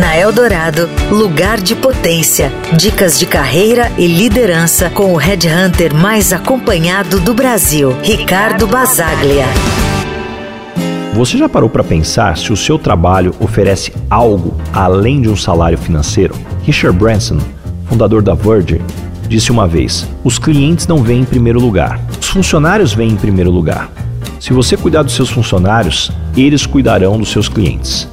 Na Eldorado, lugar de potência. Dicas de carreira e liderança com o headhunter mais acompanhado do Brasil, Ricardo Basaglia. Você já parou para pensar se o seu trabalho oferece algo além de um salário financeiro? Richard Branson, fundador da Virgin, disse uma vez: os clientes não vêm em primeiro lugar, os funcionários vêm em primeiro lugar. Se você cuidar dos seus funcionários, eles cuidarão dos seus clientes.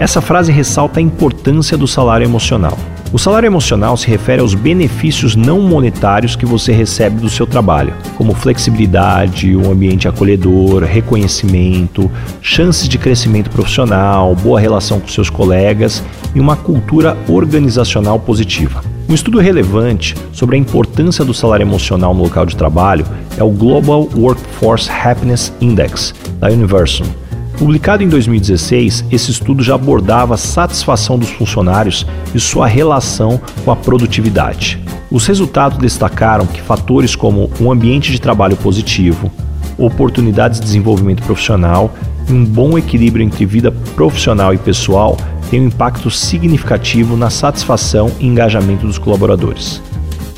Essa frase ressalta a importância do salário emocional. O salário emocional se refere aos benefícios não monetários que você recebe do seu trabalho, como flexibilidade, um ambiente acolhedor, reconhecimento, chances de crescimento profissional, boa relação com seus colegas e uma cultura organizacional positiva. Um estudo relevante sobre a importância do salário emocional no local de trabalho é o Global Workforce Happiness Index, da Universum Publicado em 2016, esse estudo já abordava a satisfação dos funcionários e sua relação com a produtividade. Os resultados destacaram que fatores como um ambiente de trabalho positivo, oportunidades de desenvolvimento profissional e um bom equilíbrio entre vida profissional e pessoal têm um impacto significativo na satisfação e engajamento dos colaboradores.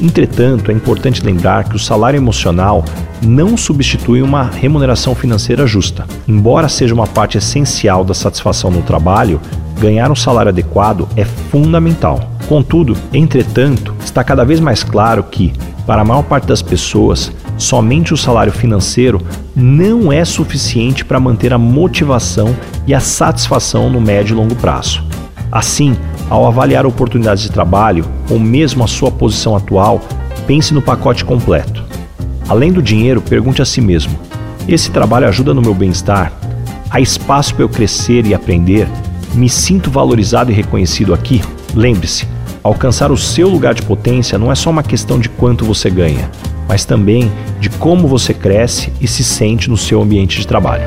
Entretanto, é importante lembrar que o salário emocional não substitui uma remuneração financeira justa. Embora seja uma parte essencial da satisfação no trabalho, ganhar um salário adequado é fundamental. Contudo, entretanto, está cada vez mais claro que, para a maior parte das pessoas, somente o salário financeiro não é suficiente para manter a motivação e a satisfação no médio e longo prazo. Assim, ao avaliar oportunidades de trabalho ou mesmo a sua posição atual, pense no pacote completo. Além do dinheiro, pergunte a si mesmo: esse trabalho ajuda no meu bem-estar? Há espaço para eu crescer e aprender? Me sinto valorizado e reconhecido aqui? Lembre-se, alcançar o seu lugar de potência não é só uma questão de quanto você ganha, mas também de como você cresce e se sente no seu ambiente de trabalho.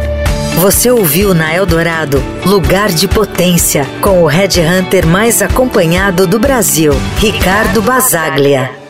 Você ouviu na Eldorado Lugar de Potência com o Red Hunter mais acompanhado do Brasil, Ricardo Basaglia.